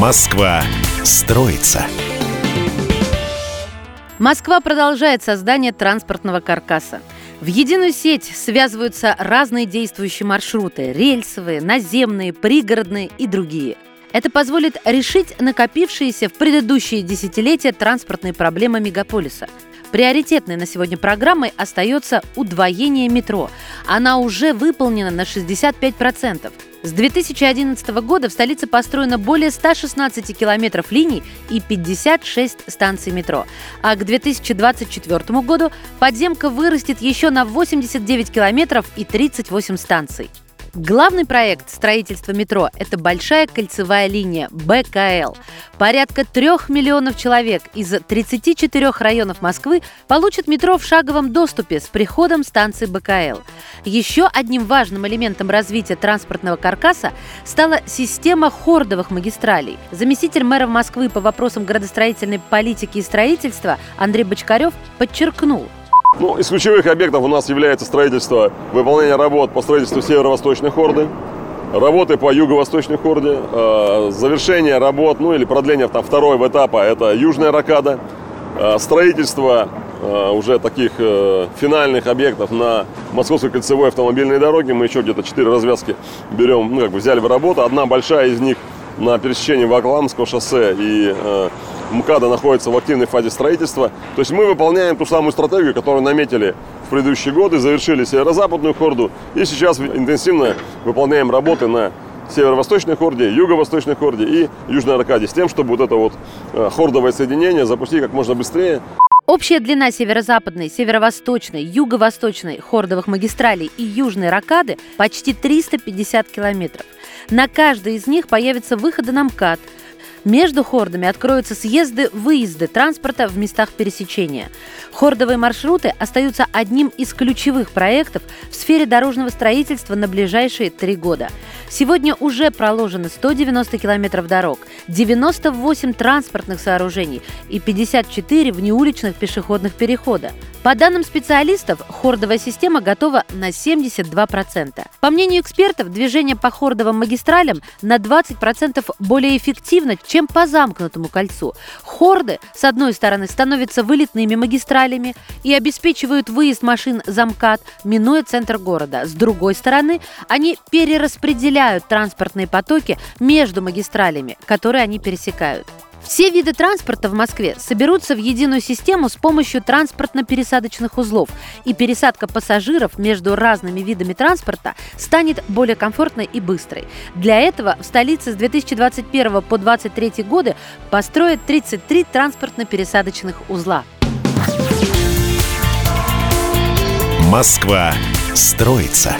Москва строится. Москва продолжает создание транспортного каркаса. В единую сеть связываются разные действующие маршруты – рельсовые, наземные, пригородные и другие. Это позволит решить накопившиеся в предыдущие десятилетия транспортные проблемы мегаполиса – Приоритетной на сегодня программой остается удвоение метро. Она уже выполнена на 65%. С 2011 года в столице построено более 116 километров линий и 56 станций метро. А к 2024 году подземка вырастет еще на 89 километров и 38 станций. Главный проект строительства метро – это большая кольцевая линия БКЛ. Порядка трех миллионов человек из 34 районов Москвы получат метро в шаговом доступе с приходом станции БКЛ. Еще одним важным элементом развития транспортного каркаса стала система хордовых магистралей. Заместитель мэра Москвы по вопросам градостроительной политики и строительства Андрей Бочкарев подчеркнул – ну, из ключевых объектов у нас является строительство, выполнение работ по строительству северо-восточной хорды, работы по юго-восточной хорде, э, завершение работ, ну или продление там, второго этапа, это южная ракада, э, строительство э, уже таких э, финальных объектов на Московской кольцевой автомобильной дороге. Мы еще где-то четыре развязки берем, ну как бы взяли в работу. Одна большая из них на пересечении Вокламского шоссе и э, МКАДа находится в активной фазе строительства. То есть мы выполняем ту самую стратегию, которую наметили в предыдущие годы, завершили северо-западную хорду и сейчас интенсивно выполняем работы на северо-восточной хорде, юго-восточной хорде и южной аркаде с тем, чтобы вот это вот э, хордовое соединение запустить как можно быстрее. Общая длина северо-западной, северо-восточной, юго-восточной хордовых магистралей и южной ракады почти 350 километров. На каждой из них появятся выходы на МКАД – между хордами откроются съезды-выезды транспорта в местах пересечения. Хордовые маршруты остаются одним из ключевых проектов в сфере дорожного строительства на ближайшие три года. Сегодня уже проложено 190 километров дорог, 98 транспортных сооружений и 54 внеуличных пешеходных перехода. По данным специалистов, хордовая система готова на 72%. По мнению экспертов, движение по хордовым магистралям на 20% более эффективно, чем по замкнутому кольцу. Хорды, с одной стороны, становятся вылетными магистралями и обеспечивают выезд машин за МКАД, минуя центр города. С другой стороны, они перераспределяют транспортные потоки между магистралями, которые они пересекают. Все виды транспорта в Москве соберутся в единую систему с помощью транспортно-пересадочных узлов, и пересадка пассажиров между разными видами транспорта станет более комфортной и быстрой. Для этого в столице с 2021 по 2023 годы построят 33 транспортно-пересадочных узла. Москва строится.